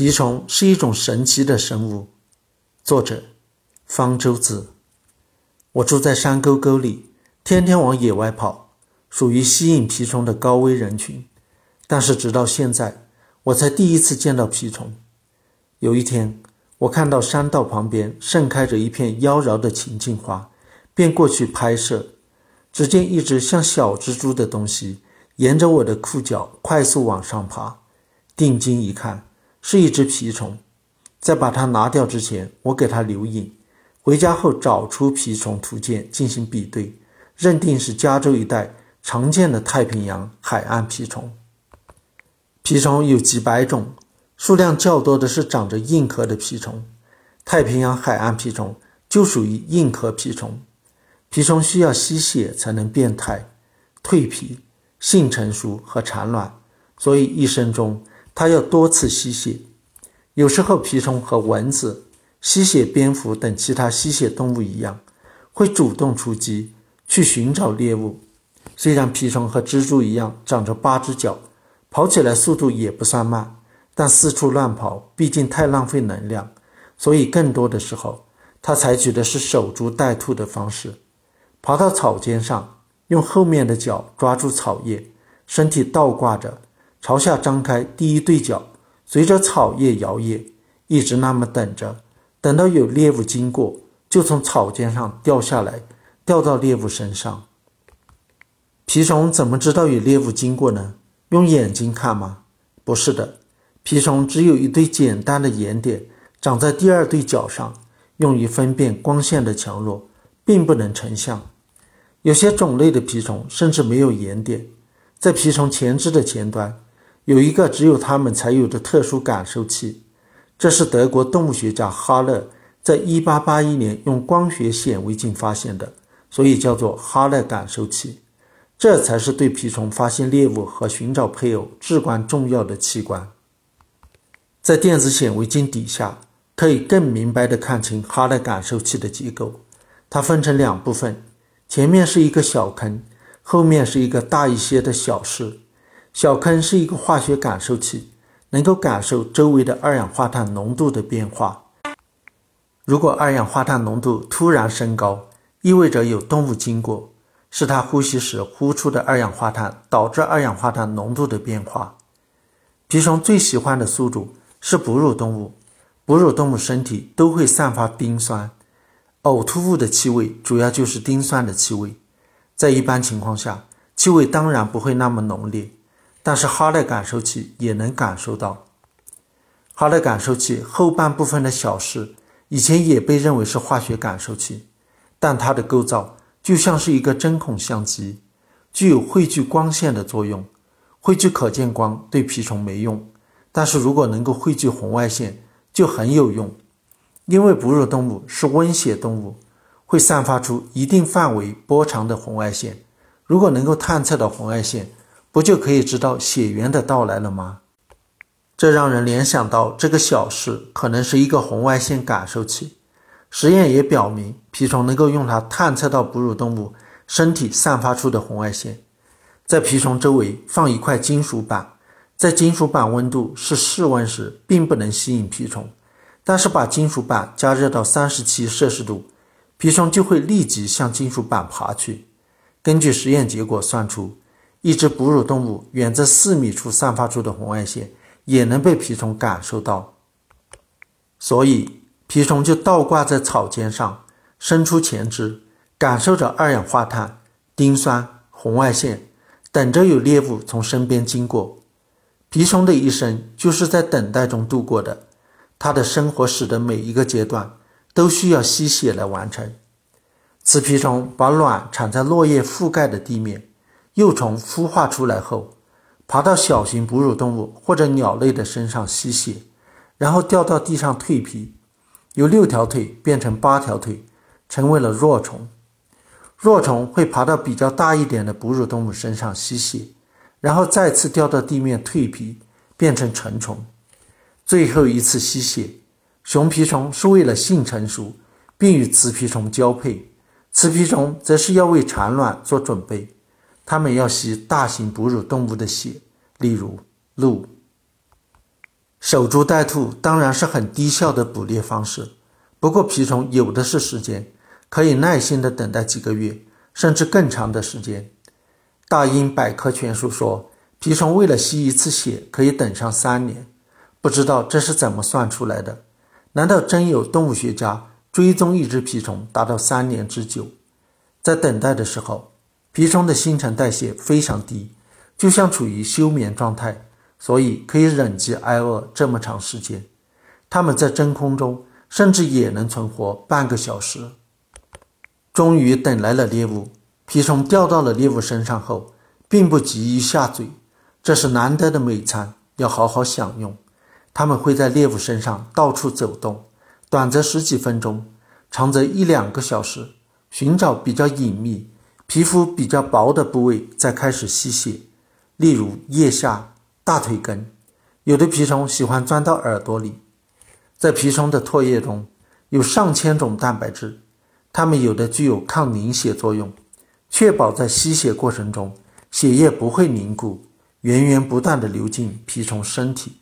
蜱虫是一种神奇的生物。作者：方舟子。我住在山沟沟里，天天往野外跑，属于吸引蜱虫的高危人群。但是直到现在，我才第一次见到蜱虫。有一天，我看到山道旁边盛开着一片妖娆的琴颈花，便过去拍摄。只见一只像小蜘蛛的东西沿着我的裤脚快速往上爬，定睛一看。是一只蜱虫，在把它拿掉之前，我给它留影。回家后找出蜱虫图鉴进行比对，认定是加州一带常见的太平洋海岸蜱虫。蜱虫有几百种，数量较多的是长着硬壳的蜱虫。太平洋海岸蜱虫就属于硬壳蜱虫。蜱虫需要吸血才能变态、蜕皮、性成熟和产卵，所以一生中。它要多次吸血，有时候蜱虫和蚊子、吸血蝙蝠等其他吸血动物一样，会主动出击去寻找猎物。虽然蜱虫和蜘蛛一样长着八只脚，跑起来速度也不算慢，但四处乱跑毕竟太浪费能量，所以更多的时候，它采取的是守株待兔的方式，爬到草尖上，用后面的脚抓住草叶，身体倒挂着。朝下张开第一对角，随着草叶摇曳，一直那么等着，等到有猎物经过，就从草尖上掉下来，掉到猎物身上。蜱虫怎么知道有猎物经过呢？用眼睛看吗？不是的，蜱虫只有一对简单的眼点，长在第二对角上，用于分辨光线的强弱，并不能成像。有些种类的蜱虫甚至没有眼点，在蜱虫前肢的前端。有一个只有他们才有的特殊感受器，这是德国动物学家哈勒在1881年用光学显微镜发现的，所以叫做哈勒感受器。这才是对蜱虫发现猎物和寻找配偶至关重要的器官。在电子显微镜底下，可以更明白地看清哈勒感受器的结构。它分成两部分，前面是一个小坑，后面是一个大一些的小室。小坑是一个化学感受器，能够感受周围的二氧化碳浓度的变化。如果二氧化碳浓度突然升高，意味着有动物经过，是它呼吸时呼出的二氧化碳导致二氧化碳浓度的变化。蜱虫最喜欢的宿主是哺乳动物，哺乳动物身体都会散发丁酸，呕吐物的气味主要就是丁酸的气味。在一般情况下，气味当然不会那么浓烈。但是哈勒感受器也能感受到。哈勒感受器后半部分的小室以前也被认为是化学感受器，但它的构造就像是一个针孔相机，具有汇聚光线的作用。汇聚可见光对蜱虫没用，但是如果能够汇聚红外线就很有用。因为哺乳动物是温血动物，会散发出一定范围波长的红外线。如果能够探测到红外线，不就可以知道血缘的到来了吗？这让人联想到这个小室可能是一个红外线感受器。实验也表明，蜱虫能够用它探测到哺乳动物身体散发出的红外线。在蜱虫周围放一块金属板，在金属板温度是室温时，并不能吸引蜱虫。但是把金属板加热到三十七摄氏度，蜱虫就会立即向金属板爬去。根据实验结果算出。一只哺乳动物远在四米处散发出的红外线也能被蜱虫感受到，所以蜱虫就倒挂在草尖上，伸出前肢，感受着二氧化碳、丁酸、红外线，等着有猎物从身边经过。蜱虫的一生就是在等待中度过的，它的生活史的每一个阶段都需要吸血来完成。雌蜱虫把卵产在落叶覆盖的地面。幼虫孵化出来后，爬到小型哺乳动物或者鸟类的身上吸血，然后掉到地上蜕皮，由六条腿变成八条腿，成为了若虫。若虫会爬到比较大一点的哺乳动物身上吸血，然后再次掉到地面蜕皮，变成成虫。最后一次吸血，雄蜱虫是为了性成熟，并与雌蜱虫交配，雌蜱虫则是要为产卵做准备。它们要吸大型哺乳动物的血，例如鹿。守株待兔当然是很低效的捕猎方式，不过蜱虫有的是时间，可以耐心的等待几个月，甚至更长的时间。大英百科全书说，蜱虫为了吸一次血可以等上三年，不知道这是怎么算出来的？难道真有动物学家追踪一只蜱虫达到三年之久？在等待的时候，蜱虫的新陈代谢非常低，就像处于休眠状态，所以可以忍饥挨饿这么长时间。它们在真空中甚至也能存活半个小时。终于等来了猎物。蜱虫掉到了猎物身上后，并不急于下嘴，这是难得的美餐，要好好享用。它们会在猎物身上到处走动，短则十几分钟，长则一两个小时，寻找比较隐秘、皮肤比较薄的部位，再开始吸血，例如腋下、大腿根。有的蜱虫喜欢钻到耳朵里。在蜱虫的唾液中有上千种蛋白质，它们有的具有抗凝血作用。确保在吸血过程中，血液不会凝固，源源不断地流进蜱虫身体。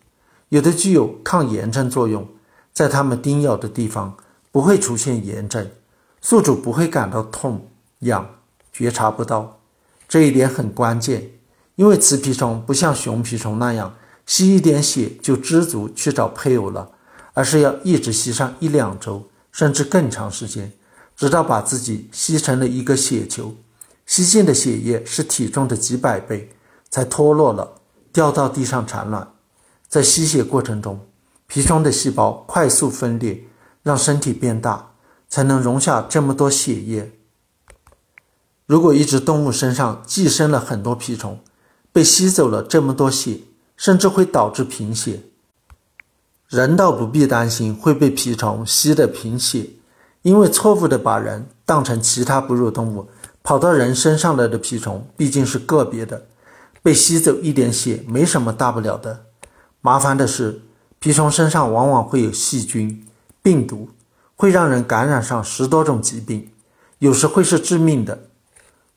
有的具有抗炎症作用，在它们叮咬的地方不会出现炎症，宿主不会感到痛痒，觉察不到。这一点很关键，因为雌蜱虫不像雄蜱虫那样吸一点血就知足去找配偶了，而是要一直吸上一两周，甚至更长时间，直到把自己吸成了一个血球。吸进的血液是体重的几百倍，才脱落了，掉到地上产卵。在吸血过程中，皮虫的细胞快速分裂，让身体变大，才能容下这么多血液。如果一只动物身上寄生了很多蜱虫，被吸走了这么多血，甚至会导致贫血。人倒不必担心会被蜱虫吸得贫血，因为错误的把人当成其他哺乳动物。跑到人身上来的蜱虫毕竟是个别的，被吸走一点血没什么大不了的。麻烦的是，蜱虫身上往往会有细菌、病毒，会让人感染上十多种疾病，有时会是致命的。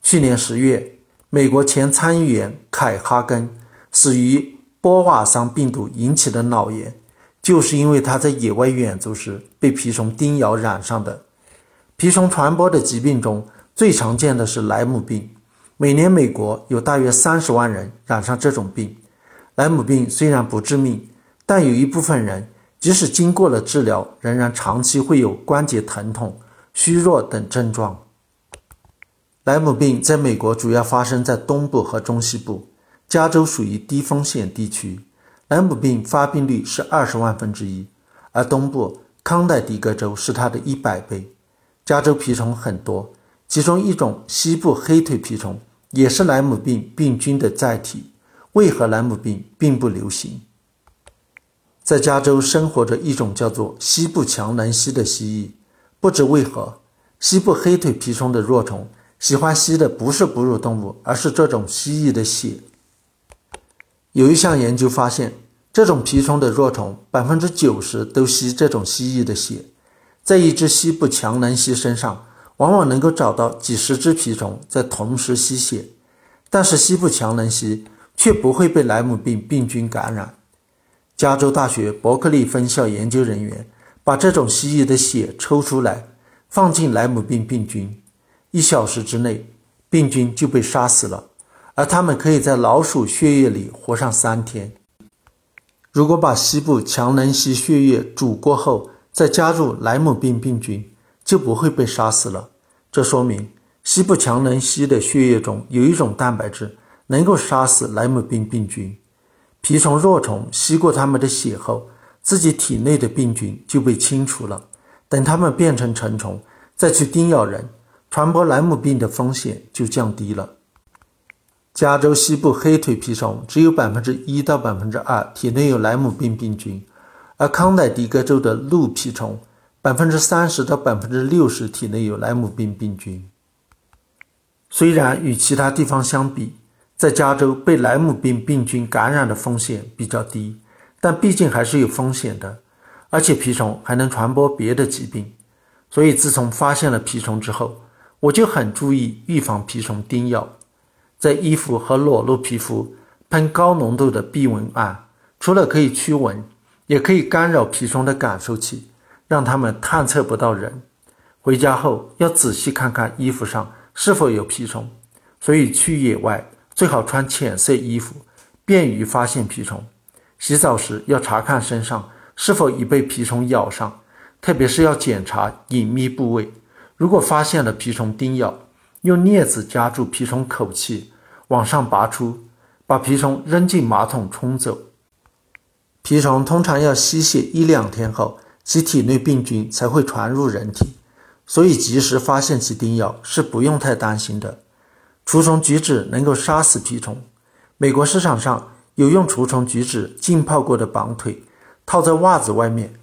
去年十月，美国前参议员凯哈根死于波瓦桑病毒引起的脑炎，就是因为他在野外远足时被蜱虫叮咬染上的。蜱虫传播的疾病中，最常见的是莱姆病，每年美国有大约三十万人染上这种病。莱姆病虽然不致命，但有一部分人即使经过了治疗，仍然长期会有关节疼痛、虚弱等症状。莱姆病在美国主要发生在东部和中西部，加州属于低风险地区，莱姆病发病率是二十万分之一，而东部康乃狄格州是它的一百倍。加州蜱虫很多。其中一种西部黑腿蜱虫也是莱姆病病菌的载体。为何莱姆病并不流行？在加州生活着一种叫做西部强南蜥的蜥蜴。不知为何，西部黑腿蜱虫的若虫喜欢吸的不是哺乳动物，而是这种蜥蜴的血。有一项研究发现，这种蜱虫的若虫百分之九十都吸这种蜥蜴的血。在一只西部强能蜥身上。往往能够找到几十只蜱虫在同时吸血，但是西部强能蜥却不会被莱姆病病菌感染。加州大学伯克利分校研究人员把这种蜥蜴的血抽出来，放进莱姆病病菌，一小时之内，病菌就被杀死了，而它们可以在老鼠血液里活上三天。如果把西部强能吸血液煮过后，再加入莱姆病病菌，就不会被杀死了。这说明西部强能吸的血液中有一种蛋白质能够杀死莱姆病病菌。蜱虫若虫吸过它们的血后，自己体内的病菌就被清除了。等它们变成成虫，再去叮咬人，传播莱姆病的风险就降低了。加州西部黑腿蜱虫只有百分之一到百分之二体内有莱姆病病菌，而康乃狄格州的鹿蜱虫。百分之三十到百分之六十体内有莱姆病病菌。虽然与其他地方相比，在加州被莱姆病病菌感染的风险比较低，但毕竟还是有风险的。而且蜱虫还能传播别的疾病，所以自从发现了蜱虫之后，我就很注意预防蜱虫叮咬。在衣服和裸露皮肤喷高浓度的避蚊胺，除了可以驱蚊。也可以干扰蜱虫的感受器，让它们探测不到人。回家后要仔细看看衣服上是否有蜱虫，所以去野外最好穿浅色衣服，便于发现蜱虫。洗澡时要查看身上是否已被蜱虫咬伤，特别是要检查隐秘部位。如果发现了蜱虫叮咬，用镊子夹住蜱虫口气，往上拔出，把蜱虫扔进马桶冲走。蜱虫通常要吸血一两天后，其体内病菌才会传入人体。所以，及时发现其叮咬是不用太担心的。除虫菊酯能够杀死蜱虫。美国市场上有用除虫菊酯浸泡过的绑腿，套在袜子外面，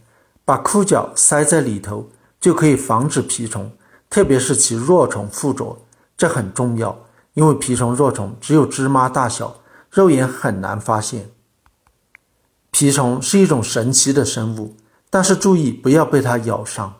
把裤脚塞在里头，就可以防止蜱虫，特别是其若虫附着。这很重要，因为蜱虫若虫只有芝麻大小，肉眼很难发现。蜱虫是一种神奇的生物，但是注意不要被它咬伤。